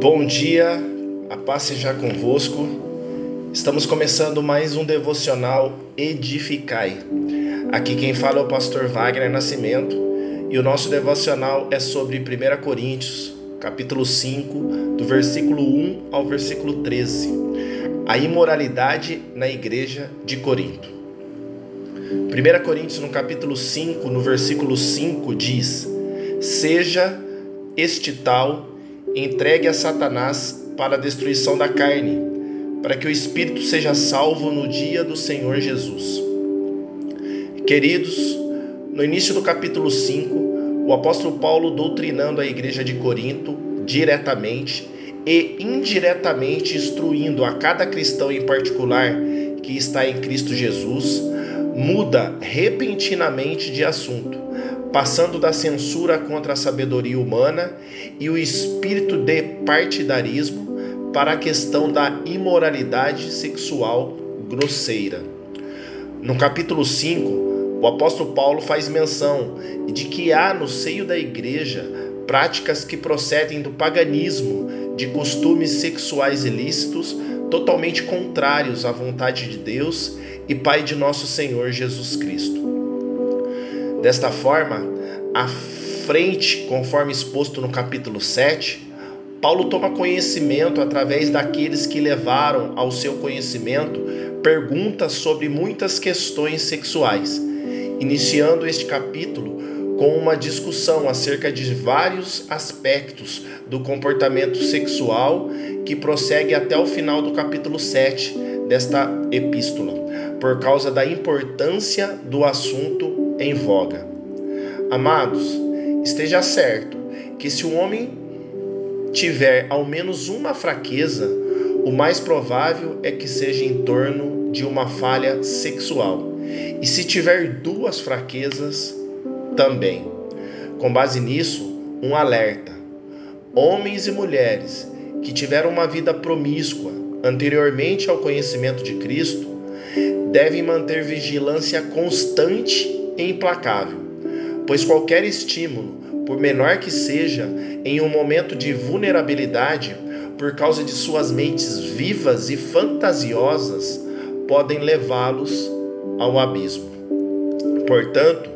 Bom dia, a paz seja convosco. Estamos começando mais um devocional Edificai. Aqui quem fala é o pastor Wagner Nascimento e o nosso devocional é sobre 1 Coríntios, capítulo 5, do versículo 1 ao versículo 13. A imoralidade na igreja de Corinto. 1 Coríntios, no capítulo 5, no versículo 5, diz: Seja este tal entregue a Satanás para a destruição da carne, para que o espírito seja salvo no dia do Senhor Jesus. Queridos, no início do capítulo 5, o apóstolo Paulo doutrinando a igreja de Corinto diretamente e indiretamente instruindo a cada cristão em particular que está em Cristo Jesus, muda repentinamente de assunto passando da censura contra a sabedoria humana e o espírito de partidarismo para a questão da imoralidade sexual grosseira. No capítulo 5, o apóstolo Paulo faz menção de que há no seio da igreja práticas que procedem do paganismo, de costumes sexuais ilícitos totalmente contrários à vontade de Deus e Pai de nosso Senhor Jesus Cristo. Desta forma, à frente, conforme exposto no capítulo 7, Paulo toma conhecimento através daqueles que levaram ao seu conhecimento perguntas sobre muitas questões sexuais, iniciando este capítulo com uma discussão acerca de vários aspectos do comportamento sexual que prossegue até o final do capítulo 7 desta epístola, por causa da importância do assunto em voga. Amados, esteja certo que se um homem tiver ao menos uma fraqueza, o mais provável é que seja em torno de uma falha sexual. E se tiver duas fraquezas, também. Com base nisso, um alerta: homens e mulheres que tiveram uma vida promíscua anteriormente ao conhecimento de Cristo devem manter vigilância constante e implacável, pois qualquer estímulo, por menor que seja, em um momento de vulnerabilidade, por causa de suas mentes vivas e fantasiosas, podem levá-los ao abismo. Portanto,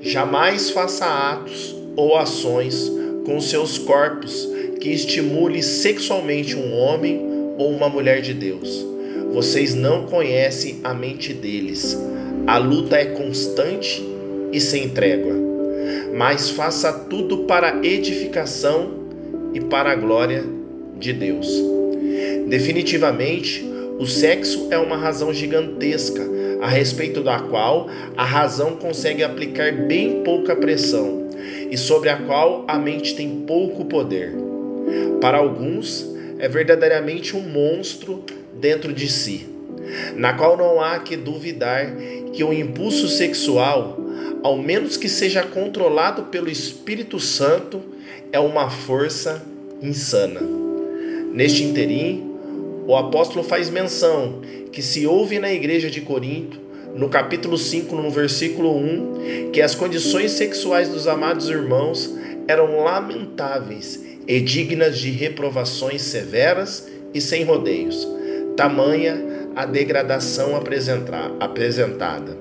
jamais faça atos ou ações com seus corpos que estimule sexualmente um homem ou uma mulher de Deus. Vocês não conhecem a mente deles a luta é constante e sem trégua, mas faça tudo para edificação e para a glória de Deus. Definitivamente, o sexo é uma razão gigantesca, a respeito da qual a razão consegue aplicar bem pouca pressão e sobre a qual a mente tem pouco poder. Para alguns, é verdadeiramente um monstro dentro de si na qual não há que duvidar que o impulso sexual, ao menos que seja controlado pelo Espírito Santo, é uma força insana. Neste interim, o apóstolo faz menção que se ouve na igreja de Corinto, no capítulo 5, no versículo 1, que as condições sexuais dos amados irmãos eram lamentáveis e dignas de reprovações severas e sem rodeios. Tamanha a degradação apresentada.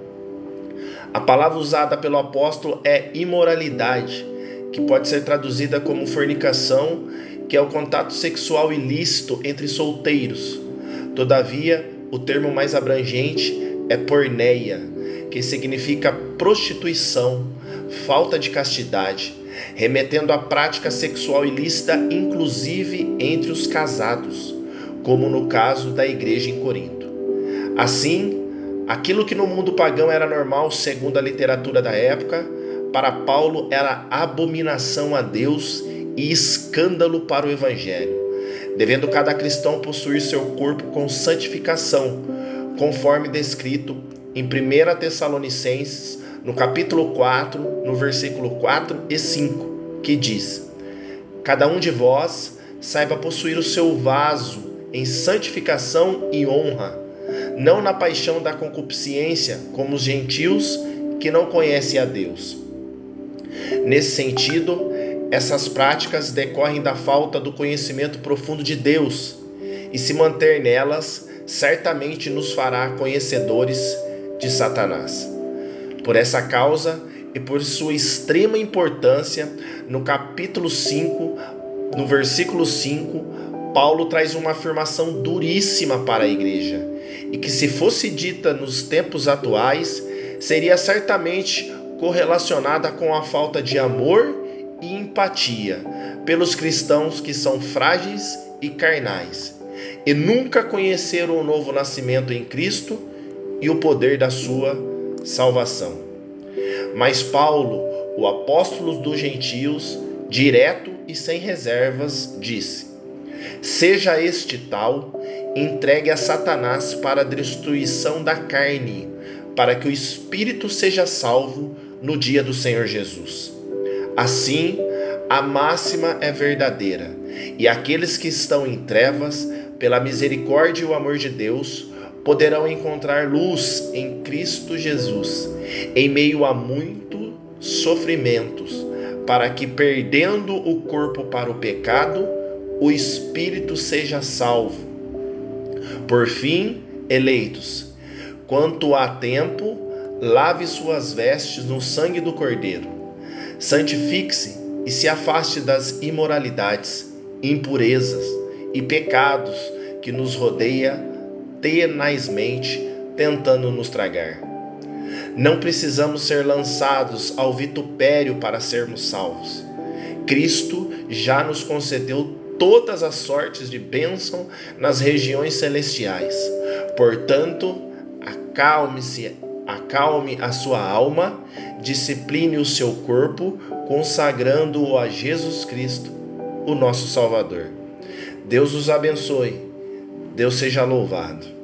A palavra usada pelo apóstolo é imoralidade, que pode ser traduzida como fornicação, que é o contato sexual ilícito entre solteiros. Todavia, o termo mais abrangente é porneia, que significa prostituição, falta de castidade, remetendo à prática sexual ilícita, inclusive entre os casados, como no caso da igreja em Corinto. Assim, aquilo que no mundo pagão era normal, segundo a literatura da época, para Paulo era abominação a Deus e escândalo para o evangelho, devendo cada cristão possuir seu corpo com santificação, conforme descrito em 1 Tessalonicenses, no capítulo 4, no versículo 4 e 5, que diz: Cada um de vós saiba possuir o seu vaso em santificação e honra, não na paixão da concupiscência, como os gentios que não conhecem a Deus. Nesse sentido, essas práticas decorrem da falta do conhecimento profundo de Deus, e se manter nelas certamente nos fará conhecedores de Satanás. Por essa causa e por sua extrema importância, no capítulo 5, no versículo 5, Paulo traz uma afirmação duríssima para a igreja e que, se fosse dita nos tempos atuais, seria certamente correlacionada com a falta de amor e empatia pelos cristãos que são frágeis e carnais e nunca conheceram o novo nascimento em Cristo e o poder da sua salvação. Mas Paulo, o apóstolo dos gentios, direto e sem reservas, disse: Seja este tal entregue a Satanás para a destruição da carne, para que o espírito seja salvo no dia do Senhor Jesus. Assim, a máxima é verdadeira, e aqueles que estão em trevas, pela misericórdia e o amor de Deus, poderão encontrar luz em Cristo Jesus, em meio a muitos sofrimentos, para que, perdendo o corpo para o pecado, o espírito seja salvo. Por fim, eleitos, quanto há tempo, lave suas vestes no sangue do Cordeiro Santifique-se e se afaste das imoralidades, impurezas e pecados que nos rodeia tenazmente, tentando nos tragar. Não precisamos ser lançados ao vitupério para sermos salvos. Cristo já nos concedeu todas as sortes de bênção nas regiões celestiais. Portanto, acalme-se acalme a sua alma, discipline o seu corpo, consagrando-o a Jesus Cristo, o nosso Salvador. Deus os abençoe. Deus seja louvado.